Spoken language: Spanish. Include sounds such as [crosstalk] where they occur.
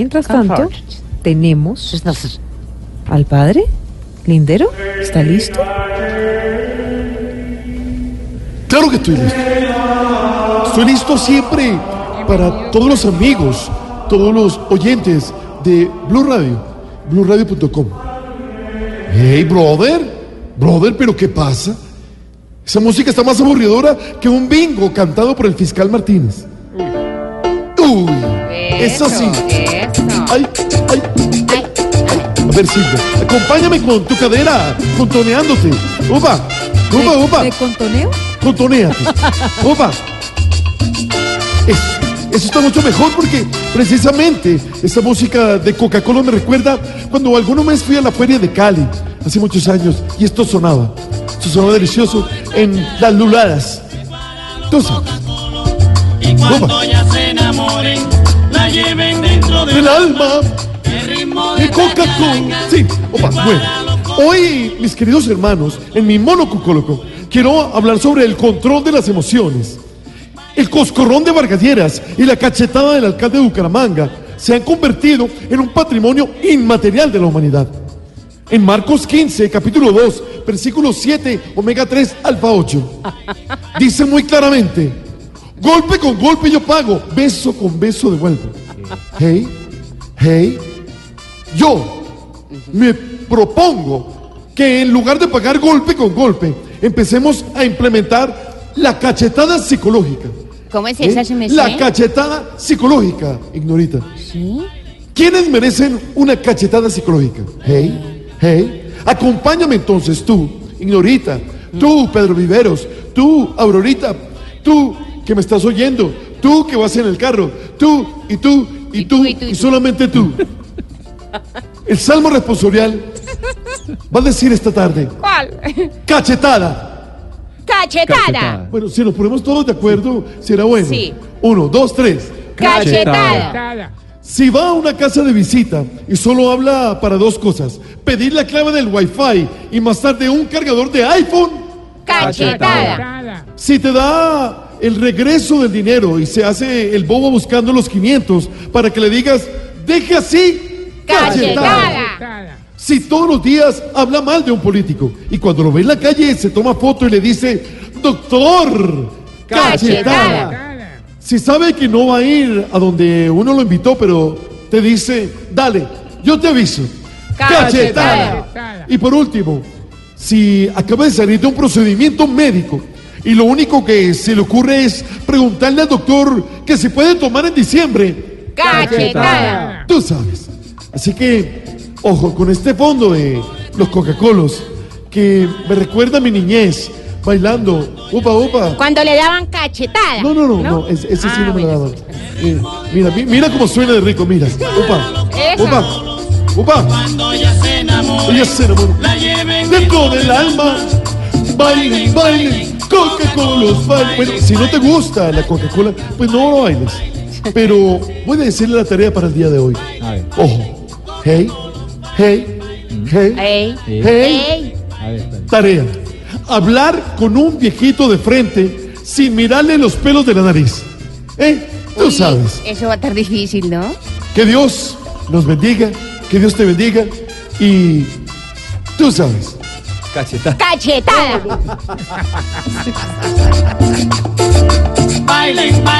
Mientras tanto, tenemos al padre. Lindero, ¿está listo? Claro que estoy listo. Estoy listo siempre para todos los amigos, todos los oyentes de Blue Radio, BlueRadio.com. Hey, brother, brother, pero ¿qué pasa? Esa música está más aburridora que un bingo cantado por el fiscal Martínez. Uy, eso sí. Ay, ay, ay. A ver, Silvia, acompáñame con tu cadera, contoneándote. Upa, upa, upa. ¿De contoneo? Contonéate. Upa. Eso, eso está mucho mejor porque precisamente esta música de Coca-Cola me recuerda cuando alguna vez fui a la feria de Cali, hace muchos años, y esto sonaba. Esto sonaba delicioso en las luladas. Tú sabes. Y cuando ya se enamoren, lleven dentro Del del alma el Coca-Cola. Sí, opa, bueno. Hoy, mis queridos hermanos, en mi mono cucóloco, quiero hablar sobre el control de las emociones. El coscorrón de Vargalleras y la cachetada del alcalde de Bucaramanga se han convertido en un patrimonio inmaterial de la humanidad. En Marcos 15, capítulo 2, versículo 7, omega 3, alfa 8, dice muy claramente, golpe con golpe yo pago, beso con beso devuelvo. Hey, hey, yo me propongo que en lugar de pagar golpe con golpe, empecemos a implementar la cachetada psicológica. ¿Cómo es ¿eh? esa, se me La cachetada psicológica, ignorita. ¿Sí? ¿Quiénes merecen una cachetada psicológica? Hey, hey. Acompáñame entonces tú, ignorita. Tú, Pedro Viveros. Tú, Aurorita. Tú, que me estás oyendo. Tú, que vas en el carro. Tú, y tú, y, Y tú, tú, y, tú, solamente tú. [laughs] El salmo responsorial va a decir esta tarde: ¿Cuál? cachetada. Cachetada. Bueno, si nos ponemos todos de acuerdo, será bueno. Sí. Uno, dos, tres. Cachetada. Si va a una casa de visita y solo habla para dos cosas, pedir la clave del wifi y más tarde un cargador de iPhone, Cachetada. si te da el regreso del dinero y se hace el bobo buscando los 500 para que le digas, deje así, Cachetada. Si todos los días habla mal de un político y cuando lo ve en la calle se toma foto y le dice, doctor, cachetada. Cachetada. Si sabe que no va a ir a donde uno lo invitó, pero te dice, dale, yo te aviso. Cachetada. Y por último, si acaba de salir de un procedimiento médico y lo único que se le ocurre es preguntarle al doctor que se puede tomar en diciembre, Cachetada. tú sabes. Así que, ojo, con este fondo de los Coca-Colos que me recuerda a mi niñez bailando, upa, upa. Cuando le daban cachetada. No, no, no, no, ese, ese sí Ah, no me lo bueno. daban. Eh, mira, mi- mira cómo suena de rico, mira. Upa, Eso. upa, upa. Cuando ya se enamoren, Ella se enamoró. la lleven Dentro del alma, bailen, bailen, Coca-Cola. Bueno, si no te gusta la Coca-Cola, pues no lo bailes. Pero voy a decirle la tarea para el día de hoy. A ver, Ojo, hey, hey, hey, Ey. hey, Ey. a ver, está bien. tarea. Hablar con un viejito de frente sin mirarle los pelos de la nariz. ¿Eh? Tú Uy, sabes. Eso va a estar difícil, ¿no? Que Dios nos bendiga, que Dios te bendiga y tú sabes. Cachetada. Cachetada. Bailen, bailen,